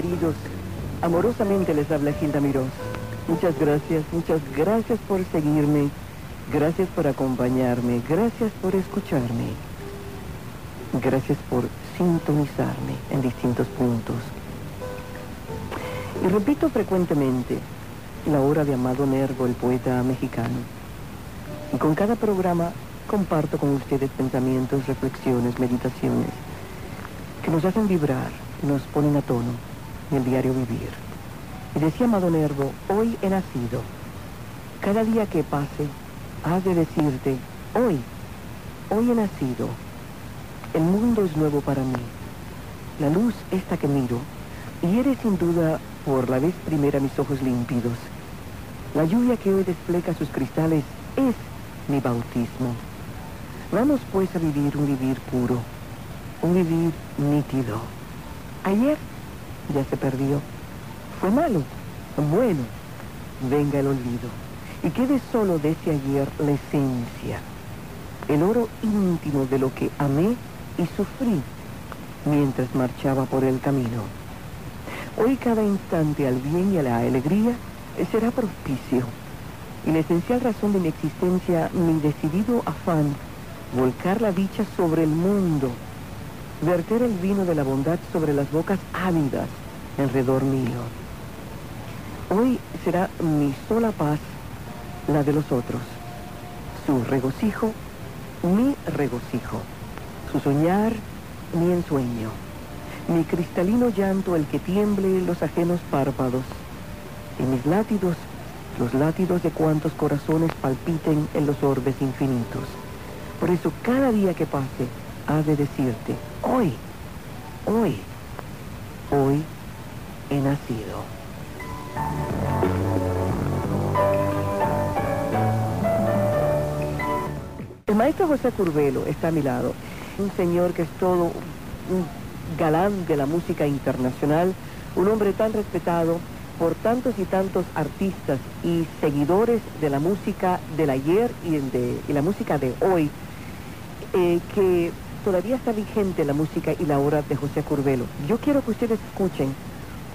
Queridos, amorosamente les habla Gilda Mirós. Muchas gracias, muchas gracias por seguirme, gracias por acompañarme, gracias por escucharme, gracias por sintonizarme en distintos puntos. Y repito frecuentemente la hora de Amado Nervo, el poeta mexicano. Y con cada programa comparto con ustedes pensamientos, reflexiones, meditaciones que nos hacen vibrar, nos ponen a tono en el diario vivir. Y decía Amado Nervo, hoy he nacido. Cada día que pase, has de decirte, hoy, hoy he nacido. El mundo es nuevo para mí. La luz esta que miro, y eres sin duda por la vez primera mis ojos límpidos. La lluvia que hoy despliega sus cristales es mi bautismo. Vamos pues a vivir un vivir puro, un vivir nítido. Ayer ya se perdió. Fue malo. Bueno, venga el olvido. Y quede solo de ese ayer la esencia, el oro íntimo de lo que amé y sufrí mientras marchaba por el camino. Hoy cada instante al bien y a la alegría será propicio. Y la esencial razón de mi existencia, mi decidido afán volcar la dicha sobre el mundo, verter el vino de la bondad sobre las bocas ávidas alrededor mío. Hoy será mi sola paz la de los otros, su regocijo, mi regocijo, su soñar, mi ensueño, mi cristalino llanto el que tiemble los ajenos párpados, y mis látidos, los látidos de cuantos corazones palpiten en los orbes infinitos. Por eso cada día que pase, ha de decirte, hoy, hoy, hoy he nacido. El maestro José Curvelo está a mi lado, un señor que es todo un galán de la música internacional, un hombre tan respetado por tantos y tantos artistas y seguidores de la música del ayer y, de, la música de hoy, eh, que todavía está vigente la música y la obra de José Curvelo. Yo quiero que ustedes escuchen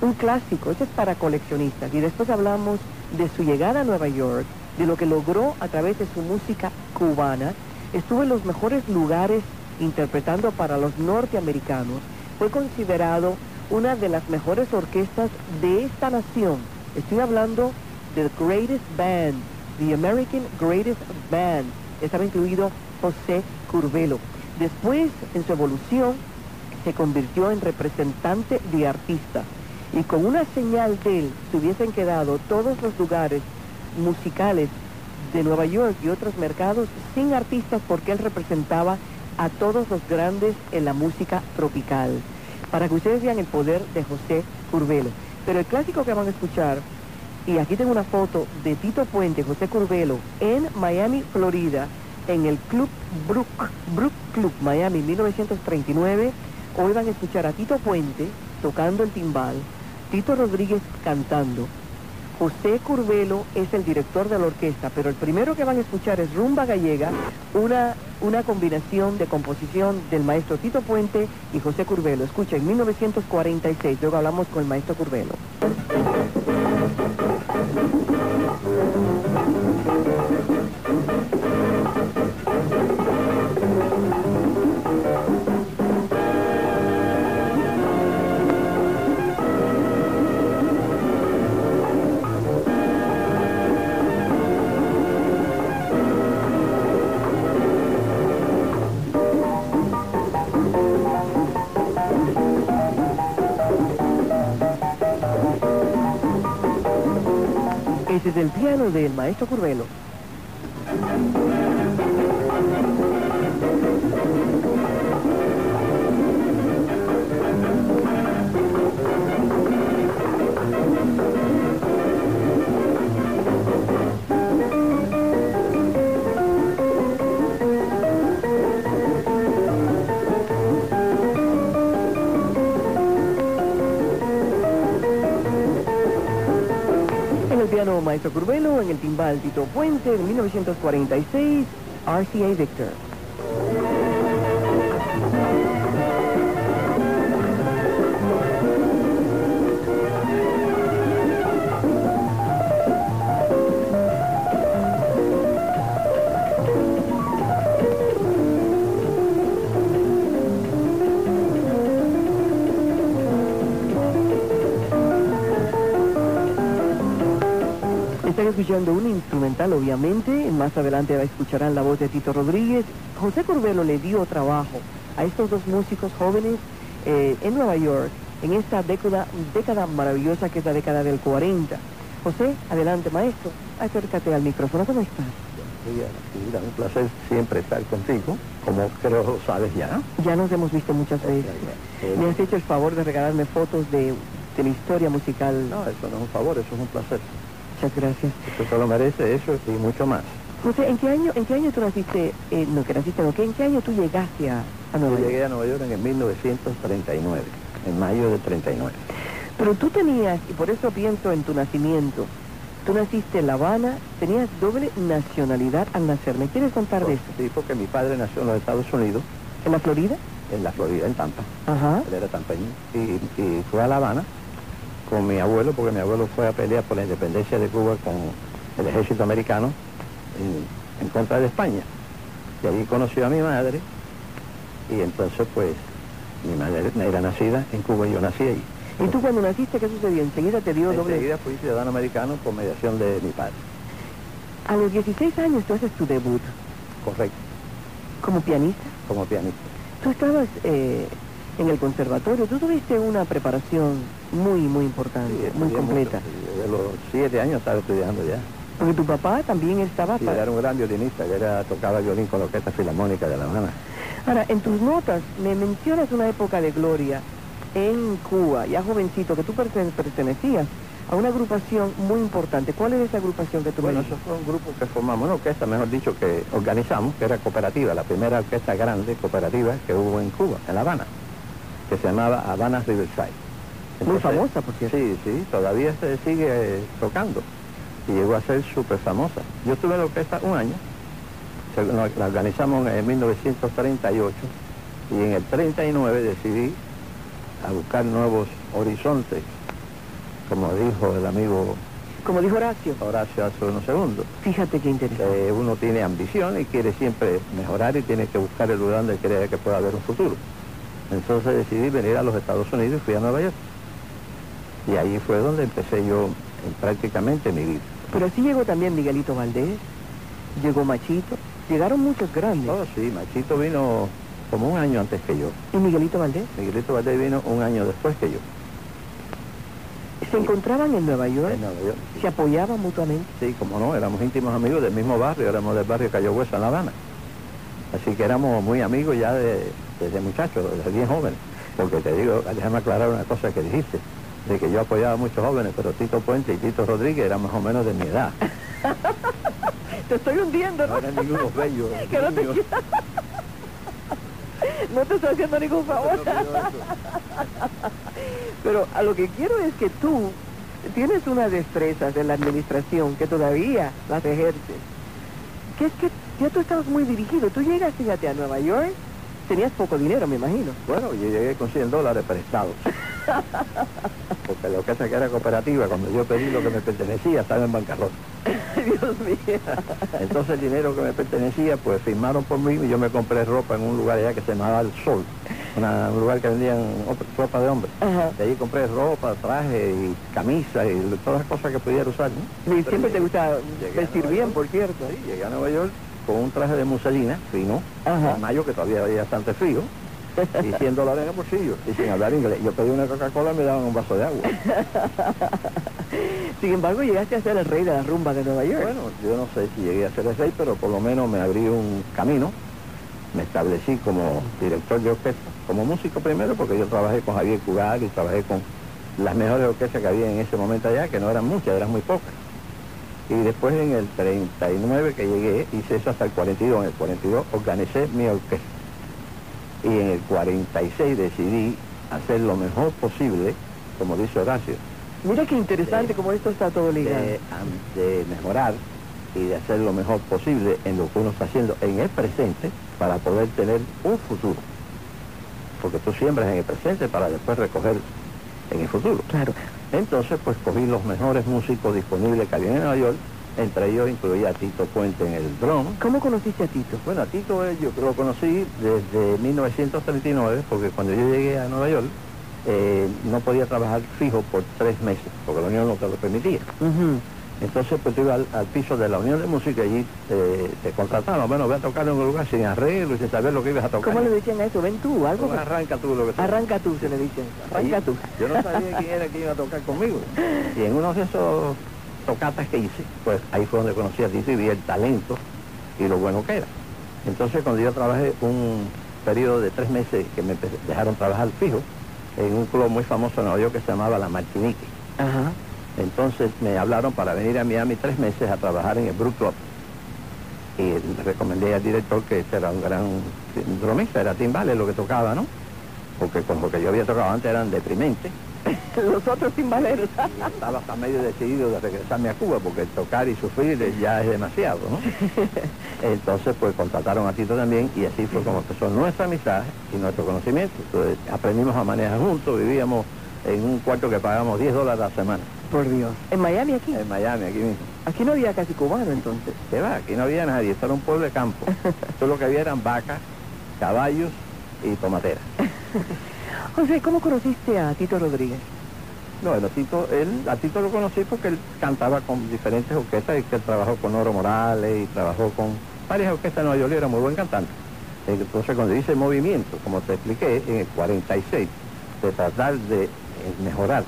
un clásico, ese es para coleccionistas, y después hablamos de su llegada a Nueva York, de lo que logró a través de su música cubana, estuvo en los mejores lugares interpretando para los norteamericanos, fue considerado una de las mejores orquestas de esta nación. Estoy hablando del Greatest Band, The American Greatest Band. Estaba incluido José Curvelo. Después, en su evolución, se convirtió en representante de artista. Y con una señal de él se hubiesen quedado todos los lugares musicales de Nueva York y otros mercados sin artistas porque él representaba a todos los grandes en la música tropical. Para que ustedes vean el poder de José Curvelo. Pero el clásico que van a escuchar, y aquí tengo una foto de Tito Puente, José Curvelo, en Miami, Florida, en el Club Brook, Brook Club Miami 1939. Hoy van a escuchar a Tito Puente tocando el timbal, Tito Rodríguez cantando. José Curvelo es el director de la orquesta, pero el primero que van a escuchar es Rumba Gallega, una, una combinación de composición del maestro Tito Puente y José Curvelo. Escucha, en 1946, luego hablamos con el maestro Curvelo. Ese es el piano del maestro Curvelo. Maestro Curvelo, en el timbal Tito Puente, en 1946, RCA Victor. Están escuchando un instrumental, obviamente. Más adelante escucharán la voz de Tito Rodríguez. José Corbelo le dio trabajo a estos dos músicos jóvenes eh, en Nueva York, en esta década, década maravillosa que es la década del 40. José, adelante, maestro. Acércate al micrófono. ¿Cómo estás? un placer siempre estar contigo, como creo sabes ya. Ya nos hemos visto muchas veces. Me has hecho el favor de regalarme fotos de, de la historia musical. No, eso no es un favor, eso es un placer. Muchas gracias. Usted solo merece eso y mucho más. José, ¿en qué año, en qué año tú naciste, eh, no que naciste, no, ¿en qué año tú llegaste a, Nueva York? llegué a Nueva York en el 1939, en mayo de 39. Pero tú tenías, y por eso pienso en tu nacimiento, tú naciste en La Habana, tenías doble nacionalidad al nacer. ¿Me quieres contar de eso? Sí, porque mi padre nació en los Estados Unidos. ¿En la Florida? En la Florida, en Tampa. Ajá. Él era tampaño. Y, y fue a La Habana con mi abuelo, porque mi abuelo fue a pelear por la independencia de Cuba con el ejército americano en, contra de España. Y allí conoció a mi madre y entonces pues mi madre era nacida en Cuba y yo nací ahí. ¿Y tú cuando naciste qué sucedió? ¿Enseguida te dio doble...? Enseguida fui ciudadano americano por mediación de mi padre. A los 16 años tú haces tu debut. Correcto. ¿Como pianista? Como pianista. Tú estabas eh, en el conservatorio, tú tuviste una preparación muy, muy importante, muy completa. De los siete años estaba estudiando ya. Porque tu papá también estaba... Sí, era un gran violinista, ya era, tocaba violín con la Orquesta Filarmónica de La Habana. Ahora, en tus notas me mencionas una época de gloria en Cuba, ya jovencito, que tú pertenecías a una agrupación muy importante. ¿Cuál es esa agrupación que tú Bueno, eso fue un grupo que formamos, una orquesta, mejor dicho, que organizamos, que era cooperativa, la primera orquesta grande cooperativa que hubo en Cuba, en La Habana, que se llamaba Habana Riverside. Muy famosa, por cierto. Sí, sí, todavía se sigue tocando y llegó a ser súper famosa. Yo estuve en la orquesta un año, la organizamos en 1938 y en el 39 decidí a buscar nuevos horizontes, como dijo el amigo... Como dijo Horacio. Horacio hace unos segundos. Fíjate qué interesante. uno tiene ambición y quiere siempre mejorar y tiene que buscar el lugar donde cree que pueda haber un futuro. Entonces decidí venir a los Estados Unidos y fui a Nueva York. Y ahí fue donde empecé yo prácticamente mi vida. Pero así llegó también Miguelito Valdés, llegó Machito, llegaron muchos grandes. Oh, sí, Machito vino como un año antes que yo. ¿Y Miguelito Valdés? Miguelito Valdés vino un año después que yo. ¿Se encontraban en Nueva York? En Nueva York. ¿Se apoyaban mutuamente? Sí, como no, éramos íntimos amigos del mismo barrio, éramos del barrio Cayo Hueso en La Habana. Así que éramos muy amigos ya de, desde muchachos, desde bien jóvenes. Porque te digo, déjame aclarar una cosa que dijiste de que yo apoyaba a muchos jóvenes, pero Tito Puente y Tito Rodríguez eran más o menos de mi edad. te estoy hundiendo, ¿no? No eran ninguno bello. no, te... no te estoy haciendo ningún favor. pero a lo que quiero es que tú tienes unas destrezas en la administración que todavía las ejerces. Que es que ya tú estabas muy dirigido. Tú llegas, fíjate, a Nueva York, tenías poco dinero, me imagino. Bueno, yo llegué con 100 dólares prestados. Porque lo que que era cooperativa, cuando yo pedí lo que me pertenecía, estaba en bancarrota. Dios mío. Entonces el dinero que me pertenecía, pues firmaron por mí y yo me compré ropa en un lugar allá que se llamaba El Sol, un lugar que vendían ropa de hombre. De ahí compré ropa, traje y camisa y todas las cosas que pudiera usar. Y siempre te gusta vestir bien, por cierto. Sí, llegué a Nueva York con un traje de muselina fino, en mayo que todavía había bastante frío y 100 dólares en el bolsillo, y sin hablar inglés. Yo pedí una Coca-Cola y me daban un vaso de agua. sin embargo, llegaste a ser el rey de la rumba de Nueva York. Bueno, yo no sé si llegué a ser el rey, pero por lo menos me abrí un camino. Me establecí como director de orquesta, como músico primero, porque yo trabajé con Javier Cugal y trabajé con las mejores orquestas que había en ese momento allá, que no eran muchas, eran muy pocas. Y después en el 39 que llegué, hice eso hasta el 42. En el 42 organicé mi orquesta y en el 46 decidí hacer lo mejor posible, como dice Horacio. Mira qué interesante como esto está todo ligado. De, mejorar y de hacer lo mejor posible en lo que uno está haciendo en el presente para poder tener un futuro. Porque tú siembras en el presente para después recoger en el futuro. Claro. Entonces, pues cogí los mejores músicos disponibles que había en Nueva York entre ellos incluía a Tito Puente en el dron. ¿Cómo conociste a Tito? Bueno, a Tito eh, yo lo conocí desde 1939, porque cuando yo llegué a Nueva York, eh, no podía trabajar fijo por tres meses, porque la Unión no te lo permitía. Entonces pues tú ibas al, al piso de la Unión de Música y allí eh, te contrataban, bueno, voy a tocar en un lugar sin arreglo y sin saber lo que ibas a tocar. ¿Cómo le decían a eso? Ven tú, algo. Bueno, arranca tú lo que. Arranca tú, se le dice. Arranca tú. Yo no sabía quién era que iba a tocar conmigo. Y en uno de esos tocatas que hice, pues ahí fue donde conocí a Tito y vi el talento y lo bueno que era. Entonces cuando yo trabajé un periodo de tres meses que me dejaron trabajar fijo en un club muy famoso en Nueva York que se llamaba La Martinique. Ajá. Entonces me hablaron para venir a Miami tres meses a trabajar en el Brook Club. Y le recomendé al director que este era un gran bromista, era timbales lo que tocaba, ¿no? Porque con lo que yo había tocado antes eran deprimentes. Los otros timbaleros. Estaba hasta medio decidido de regresarme a Cuba porque tocar y sufrir ya es demasiado, ¿no? Entonces pues contrataron a Tito también y así fue como empezó nuestra amistad y nuestro conocimiento. Entonces aprendimos a manejar juntos, vivíamos en un cuarto que pagamos 10 dólares a la semana, Por Dios. En Miami aquí. en Miami, aquí mismo. Aquí no había casi cubano entonces. Se va, aquí no había nadie, esto era un pueblo de campo. Todo lo que había eran vacas, caballos y tomateras. José, ¿cómo conociste a Tito Rodríguez? No, bueno, Tito, él, a Tito lo conocí porque él cantaba con diferentes orquestas y que él trabajó con Oro Morales y trabajó con varias orquestas en Nueva York era muy buen cantante. Entonces cuando hice movimiento, como te expliqué, en el 46, de tratar de mejorar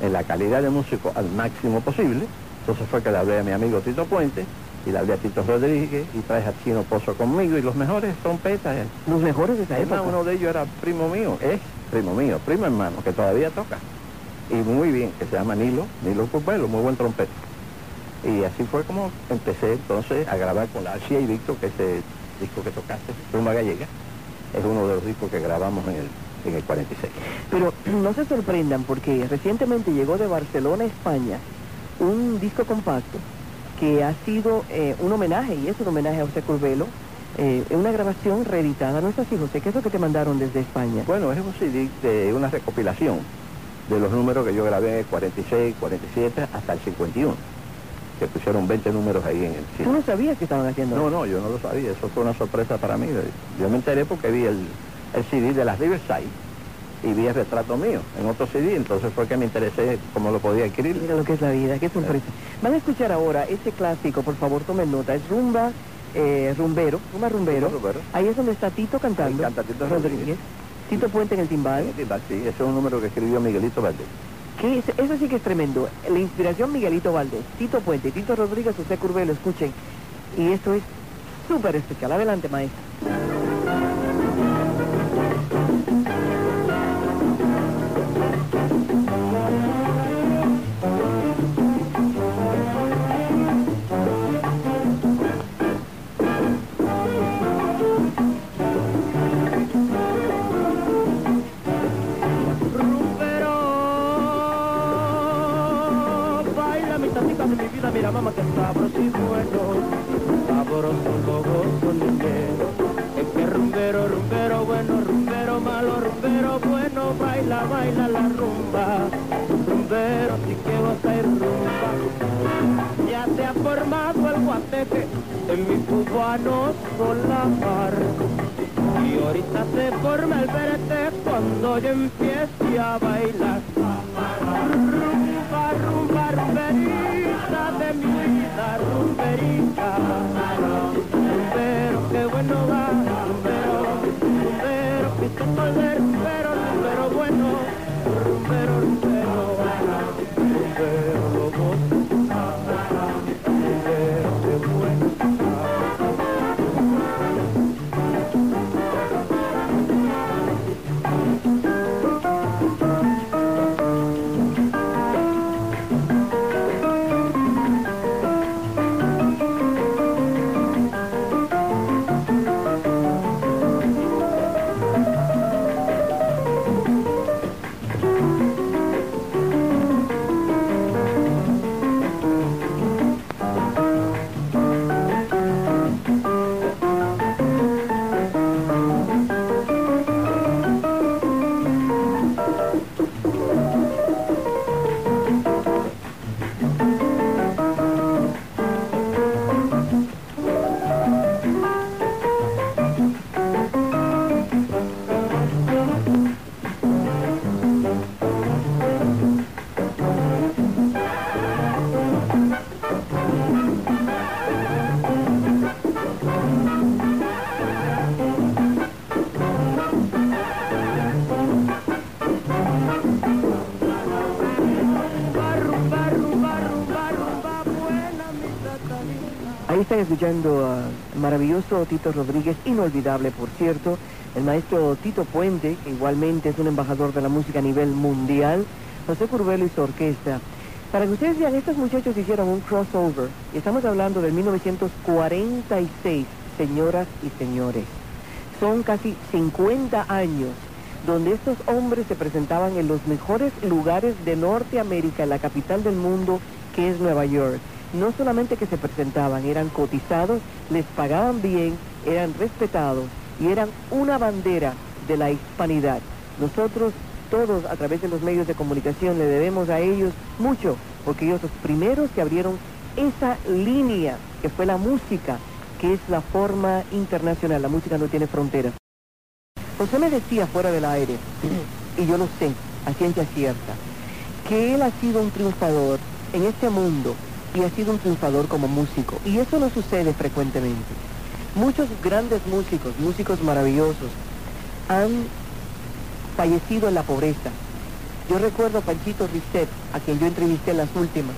en la calidad de músico al máximo posible, entonces fue que le hablé a mi amigo Tito Puente y le hablé a Tito Rodríguez y traje a Chino Pozo conmigo y los mejores trompetas. Los mejores de esa época. uno de ellos era primo mío, es primo mío, primo hermano, que todavía toca. Y muy bien, que se llama Nilo, Nilo Curbelo, muy buen trompeta. Y así fue como empecé entonces a grabar con la Arcia y Víctor, que ese disco que tocaste, Rumba Gallega, es uno de los discos que grabamos en el, en el 46. Pero no se sorprendan porque recientemente llegó de Barcelona, España, un disco compacto que ha sido eh, un homenaje, y es un homenaje a José Curbelo, eh, una grabación reeditada. ¿No es así, José? ¿Qué es lo que te mandaron desde España? Bueno, es un CD de una recopilación de los números que yo grabé en el 46, 47 hasta el 51, que pusieron 20 números ahí en el ¿Tú CD. no sabías que estaban haciendo No, no, yo no lo sabía, eso fue una sorpresa para mí. Yo me enteré porque vi el, el CD de las Riverside y vi el retrato mío en otro CD, entonces fue que me interesé cómo lo podía adquirir. Mira lo que es la vida, qué sorpresa. Van a escuchar ahora este clásico, por favor tomen nota, es Rumba eh, Rumbero, Rumba Rumbero. Rumba Rumbero. Ahí es donde está Tito cantando. Canta Tito Rodríguez. Rodríguez. Tito Puente en el timbal. Sí, ese es un número que escribió Miguelito Valdés. Que es- eso sí que es tremendo. La inspiración Miguelito Valdés, Tito Puente, Tito Rodríguez, José Curbelo, escuchen. Y esto es súper especial. Adelante, maestro. Que sabroso y bueno, sabroso lo gozo niñero. Es que rumbero, rumbero bueno, rumbero malo, rumbero bueno, baila, baila la rumba. Rumbero, sí que vas a ir rumba. Ya se ha formado el guateque en mi cubano solar. Y ahorita se forma el perete cuando yo empiece a bailar. Rumba, rumba, rumberita de mi vida, escuchando al maravilloso Tito Rodríguez, inolvidable por cierto, el maestro Tito Puente, que igualmente es un embajador de la música a nivel mundial, José Curbelo y su orquesta. Para que ustedes vean, estos muchachos hicieron un crossover, y estamos hablando del 1946, señoras y señores. Son casi 50 años donde estos hombres se presentaban en los mejores lugares de Norteamérica, la capital del mundo, que es Nueva York. No solamente que se presentaban, eran cotizados, les pagaban bien, eran respetados y eran una bandera de la hispanidad. Nosotros todos a través de los medios de comunicación le debemos a ellos mucho, porque ellos los primeros que abrieron esa línea que fue la música, que es la forma internacional, la música no tiene fronteras. José me decía fuera del aire, y yo lo sé, a ciencia cierta, que él ha sido un triunfador en este mundo y ha sido un triunfador como músico. Y eso no sucede frecuentemente. Muchos grandes músicos, músicos maravillosos, han fallecido en la pobreza. Yo recuerdo a Panchito Risset, a quien yo entrevisté en las últimas,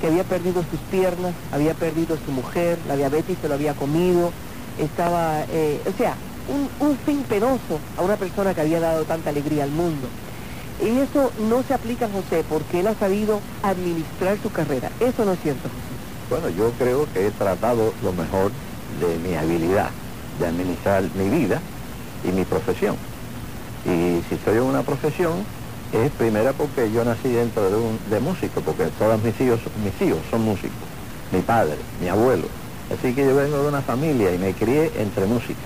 que había perdido sus piernas, había perdido su mujer, la diabetes se lo había comido, estaba, eh, o sea, un, un fin penoso a una persona que había dado tanta alegría al mundo. Y eso no se aplica a José porque él ha sabido administrar su carrera. Eso no es cierto. Bueno, yo creo que he tratado lo mejor de mi habilidad de administrar mi vida y mi profesión. Y si estoy en una profesión, es primero porque yo nací dentro de, un, de músico, porque todos mis hijos, mis hijos son músicos, mi padre, mi abuelo. Así que yo vengo de una familia y me crié entre músicos.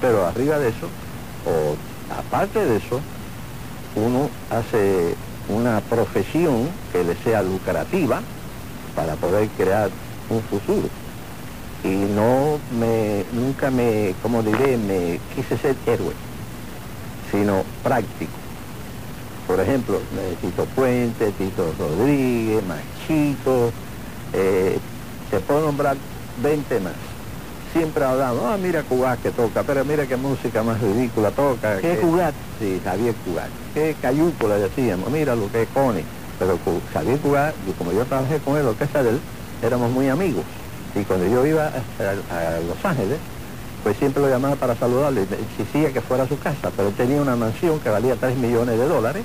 Pero arriba de eso, o aparte de eso, uno hace una profesión que le sea lucrativa para poder crear un futuro. Y no me, nunca me, como diré, me quise ser héroe, sino práctico. Por ejemplo, Tito Puente, Tito Rodríguez, Machito, eh, se puedo nombrar 20 más siempre hablamos, ah, mira Cugat que toca, pero mira qué música más ridícula toca. ¿Qué Cugat? Sí, Javier Cugat. Qué cayuco le decíamos, mira lo que es Connie. Pero Javier Cugat, y como yo trabajé con él, lo que es de él, éramos muy amigos. Y cuando yo iba a, Los Ángeles, pues siempre lo llamaba para saludarle, exigía que fuera a su casa, pero él tenía una mansión que valía 3 millones de dólares,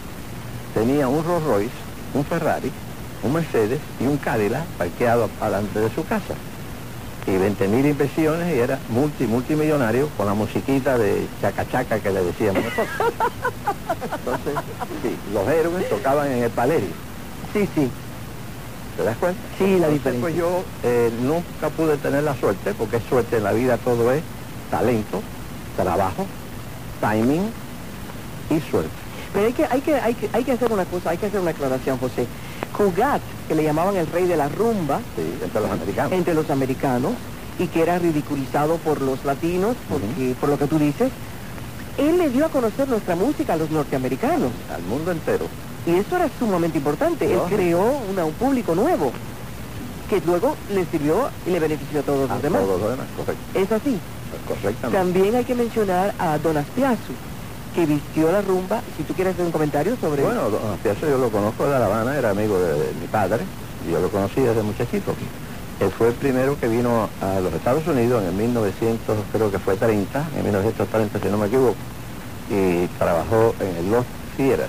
tenía un Rolls Royce, un Ferrari, un Mercedes y un Cadillac parqueado delante de su casa y 20 mil inversiones y era multi, multimillonario con la musiquita de chacachaca que le decíamos nosotros. Entonces, sí, los héroes tocaban en el Palerio. Sí, sí. ¿Te das cuenta? Sí, la diferencia. Pues yo eh, nunca pude tener la suerte, porque es suerte en la vida todo es talento, trabajo, timing y suerte. Pero hay que, hay que, hay que, hay que hacer una cosa, hay que hacer una aclaración, José. Cugat, que le llamaban el rey de la rumba. entre los americanos. Entre los americanos, y que era ridiculizado por los latinos, porque, por lo que tú dices. Él le dio a conocer nuestra música a los norteamericanos. Al mundo entero. Y eso era sumamente importante. Él creó un público nuevo, que luego le sirvió y le benefició a todos los demás. Todos los demás, correcto. Es así. Correctamente. También hay que mencionar a Don Aspiazu que vistió la rumba. Si tú quieres hacer un comentario sobre... Bueno, Piazza yo lo conozco de La Habana, era amigo de, mi padre, yo lo conocí desde muchachito. Él fue el primero que vino a los Estados Unidos en el 1900, creo que fue 30, en 1930 si no me equivoco, y trabajó en el Los Fieras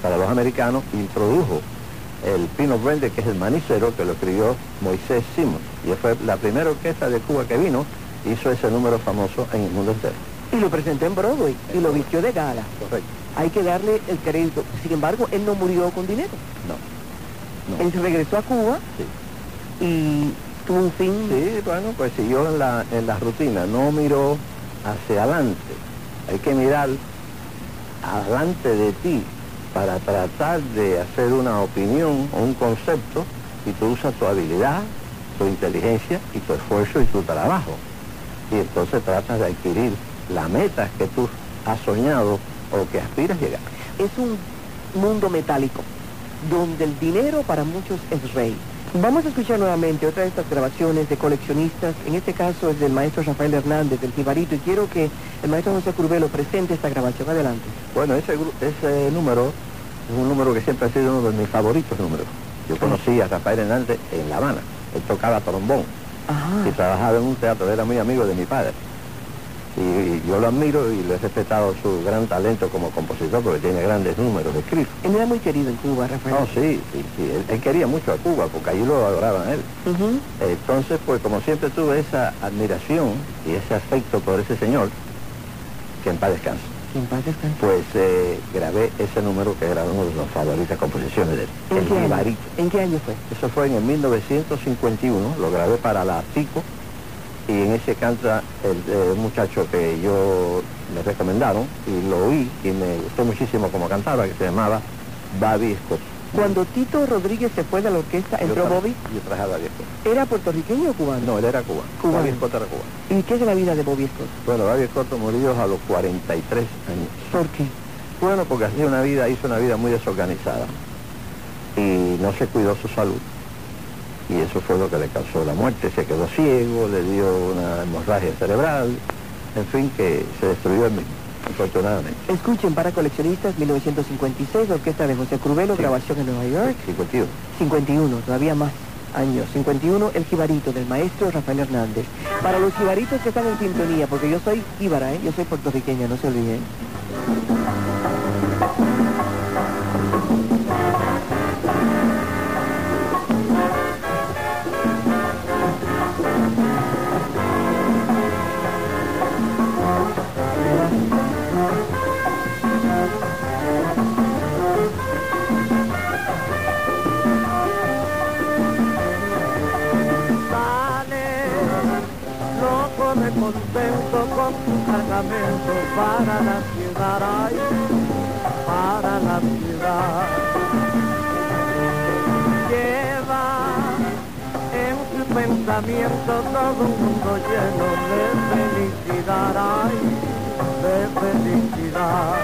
para los americanos, introdujo el Pino Verde, que es el manicero, que lo escribió Moisés Simon, y fue la primera orquesta de Cuba que vino, hizo ese número famoso en el mundo entero y lo presentó en Broadway y lo vistió de gala. Correcto. Hay que darle el crédito. Sin embargo, él no murió con dinero. No. Él se regresó a Cuba y tuvo un fin. Sí, bueno, pues siguió en la, en la rutina, no miró hacia adelante. Hay que mirar adelante de ti para tratar de hacer una opinión o un concepto y tú usas tu habilidad, tu inteligencia y tu esfuerzo y tu trabajo. Y entonces tratas de adquirir la meta que tú has soñado o que aspiras llegar. Es un mundo metálico, donde el dinero para muchos es rey. Vamos a escuchar nuevamente otra de estas grabaciones de coleccionistas, en este caso es del maestro Rafael Hernández, del Jibarito, y quiero que el maestro José Curbelo presente esta grabación. Adelante. Bueno, ese, ese número es un número que siempre ha sido uno de mis favoritos números. Yo conocí a Rafael Hernández en La Habana, él tocaba trombón Ajá. y trabajaba en un teatro, era muy amigo de mi padre. Y, y yo lo admiro y le he respetado su gran talento como compositor porque tiene grandes números escritos. Él era muy querido en Cuba, Rafael. No, sí, sí, sí, Él, él quería mucho a Cuba porque allí lo adoraban a él. Entonces, pues como siempre tuve esa admiración y ese afecto por ese señor, que en paz descanse, Que en paz descanse. pues eh, grabé ese número que era una de las favoritas composiciones de él, ¿En El qué año? ¿En qué año fue? Eso fue en el 1951, lo grabé para la Pico y en ese canta el, eh, muchacho que yo me recomendaron y lo oí y me gustó muchísimo como cantaba, que se llamaba Bobby Scott. Cuando Tito Rodríguez se fue de la orquesta, entró Bobby. Yo traje a Bobby Scott. ¿Era puertorriqueño o cubano? No, él era cubano. Cubano. Bobby Scott era cubano. ¿Y qué es la vida de Bobby Scott? Bueno, Bobby Scott murió a los 43 años. ¿Por qué? Bueno, porque hacía una vida, hizo una vida muy desorganizada y no se cuidó su salud. Y eso fue lo que le causó la muerte. Se quedó ciego, le dio una hemorragia cerebral, en fin, que se destruyó el mismo, afortunadamente. Escuchen para coleccionistas 1956, orquesta de José Crubelo, Sí. grabación en Nueva York. Sí, contigo. 51, todavía más años. 51, el jibarito del maestro Rafael Hernández. Para los jibaritos que están en sintonía, porque yo soy jíbara, ¿eh? yo soy puertorriqueña, no se olviden. Pensamiento todo un mundo lleno de felicidad, ay, de felicidad.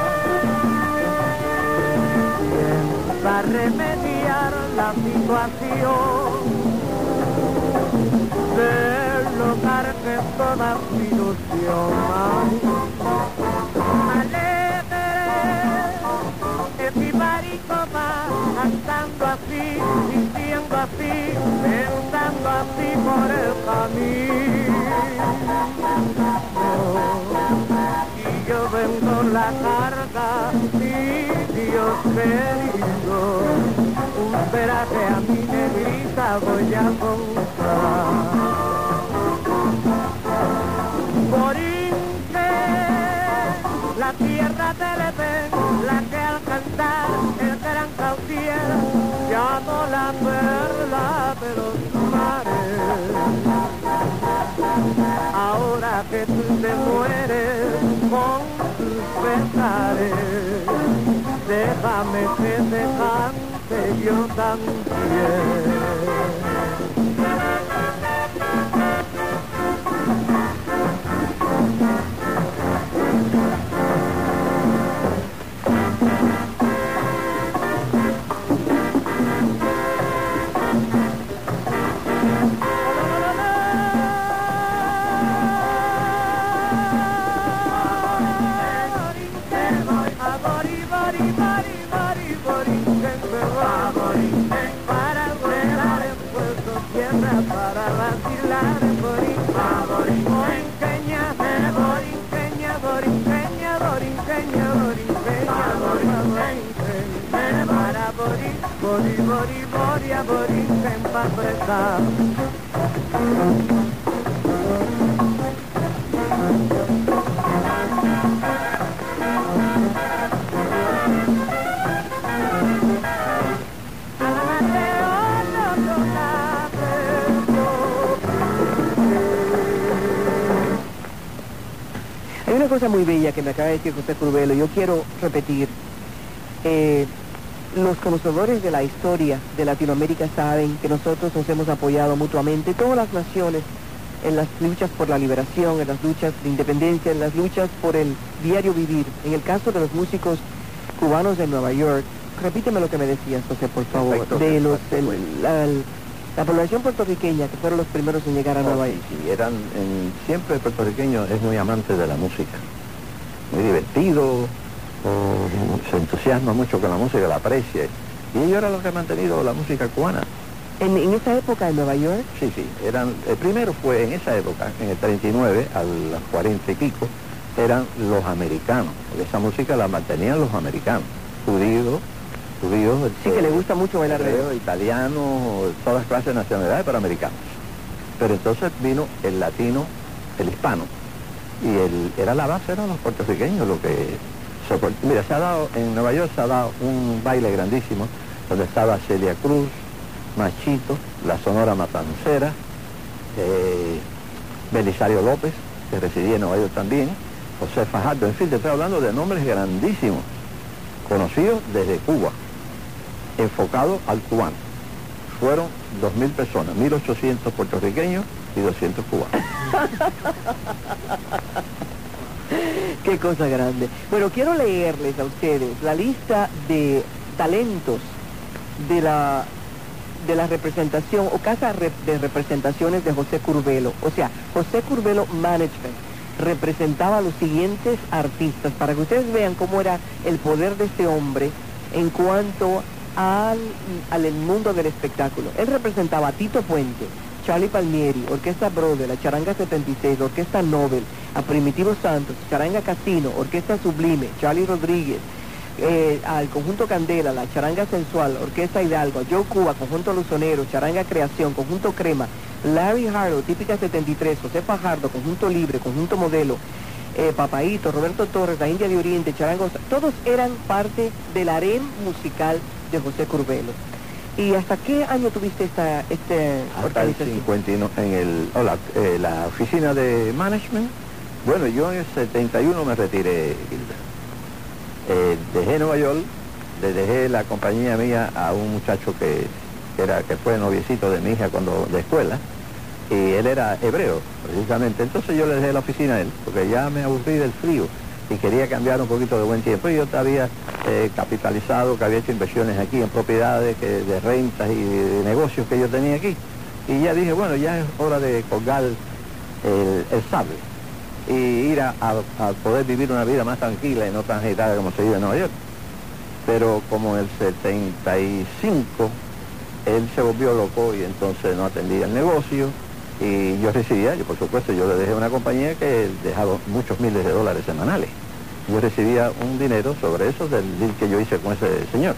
Piensa remediar la situación del hogar que es toda su ilusión. Ay, Alegre, el pibarico va cantando así, diciendo así, pensando así por el camino. Y yo vengo la carga, mi Dios querido, un peraje a mi negrita voy a comprar. Borinque, la tierra del Edén, la que al cantar el gran cautier llamó la perla de los mares. Ahora que tú te mueres con tus pesares, déjame que te cante yo también. Cosa muy bella que me acaba de decir José Curvelo, yo quiero repetir. Eh, los conocedores de la historia de Latinoamérica saben que nosotros nos hemos apoyado mutuamente, todas las naciones, en las luchas por la liberación, en las luchas de independencia, en las luchas por el diario vivir. En el caso de los músicos cubanos de Nueva York, repíteme lo que me decías, José, por favor, Perfecto, de los, el- la, la población puertorriqueña, que fueron los primeros en llegar a Nueva York. sí, eran, en- siempre el puertorriqueño es muy amante de la música, muy divertido, se entusiasma mucho con la música, la aprecia. Y ellos eran los que han mantenido la música cubana. ¿En, en esa época en Nueva York? Sí, sí. Eran, el primero fue en esa época, en el 39, a los 40 y pico, eran los americanos. Esa música la mantenían los americanos. Judíos, Sí, que le gusta mucho bailar hebreo, italiano, todas las clases de nacionalidades, pero americanos. Pero entonces vino el latino, el hispano. Y el, era la base, eran los puertorriqueños lo que... Mira, se ha dado, en Nueva York se ha dado un baile grandísimo, donde estaba Celia Cruz, Machito, la Sonora Matancera, eh, Belisario López, que residía en Nueva York también, José Fajardo, en fin, te estoy hablando de nombres grandísimos, conocidos desde Cuba, enfocados al cubano. Fueron 2.000 personas, 1.800 puertorriqueños y 200 cubanos. Qué cosa grande. Bueno, quiero leerles a ustedes la lista de talentos de la de la representación o casa de representaciones de José Curbelo. O sea, José Curbelo Management representaba a los siguientes artistas para que ustedes vean cómo era el poder de este hombre en cuanto al, al mundo del espectáculo. Él representaba a Tito Puente, Charlie Palmieri, Orquesta Brother, la Charanga 76, Orquesta Nobel, a Primitivo Santos, Charanga Casino, Orquesta Sublime, Charlie Rodríguez, eh, al conjunto Candela, la Charanga Sensual, Orquesta Hidalgo, Joe Cuba, conjunto Luzonero, Charanga Creación, conjunto Crema, Larry Harlow, Típica 73, José Fajardo, conjunto Libre, conjunto Modelo, eh, Papaito, Roberto Torres, la India de Oriente, Charangos, todos eran parte del harem musical de José Curbelo. ¿Y hasta qué año tuviste esta este hasta el 51 en el hola, eh, la oficina de management. Bueno, yo en el 71 me retiré, eh, dejé Nueva York, le dejé la compañía mía a un muchacho que, era, que fue noviecito de mi hija cuando de escuela, y él era hebreo, precisamente. Entonces yo le dejé la oficina a él, porque ya me aburrí del frío y quería cambiar un poquito de buen tiempo. Y yo había eh, capitalizado, que había hecho inversiones aquí en propiedades, que, de rentas y de, negocios que yo tenía aquí. Y ya dije, bueno, ya es hora de colgar el, sable y ir a, poder vivir una vida más tranquila y no tan agitada como se vive en Nueva York. Pero como en el 75 él se volvió loco y entonces no atendía el negocio y yo recibía, yo por supuesto, yo le dejé una compañía que dejaba muchos miles de dólares semanales. Yo recibía un dinero sobre eso del deal que yo hice con ese señor.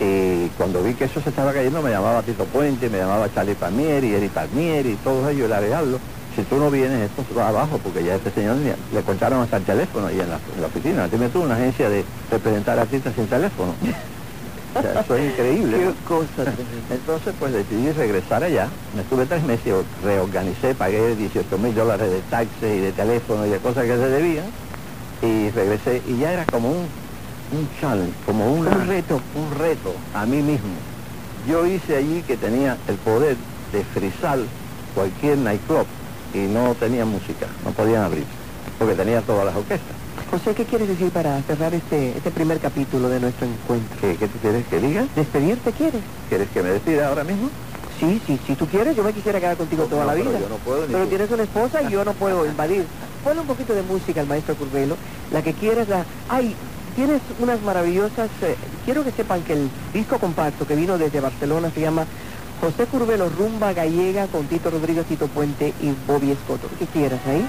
Y cuando vi que eso se estaba cayendo me llamaba Tito Puente, me llamaba Charlie Palmieri, Eric Palmieri, y todos ellos, el Arealdo si tú no vienes, esto va abajo, porque ya este señor le contaron hasta el teléfono y en la, oficina. Tiene tú una agencia de representar artistas sin teléfono. Sea, eso es increíble. Cosa. Entonces, pues decidí regresar allá. Me estuve tres meses, reorganicé, pagué 18 mil dólares de taxes y de teléfono y de cosas que se debían. Y regresé y ya era como un, un challenge, como un reto, un reto a mí mismo. Yo hice allí que tenía el poder de frizar cualquier nightclub y no tenía música, no podían abrir, porque tenía todas las orquestas. José, ¿qué quieres decir para cerrar este, este primer capítulo de nuestro encuentro? ¿Qué, qué tú quieres que diga? ¿Despedirte quieres? ¿Quieres que me despida ahora mismo? Sí, sí, si tú quieres, yo me quisiera quedar contigo toda la vida. Pero, yo no puedo, pero tienes una esposa y yo no puedo invadir. Ponle un poquito de música al maestro Curvelo, la que quieras. La... Ay, tienes unas maravillosas... Eh, quiero que sepan que el disco compacto que vino desde Barcelona se llama José Curbelo, Rumba Gallega, con Tito Rodríguez, Tito Puente y Bobby Escoto. ¿Qué quieras ahí?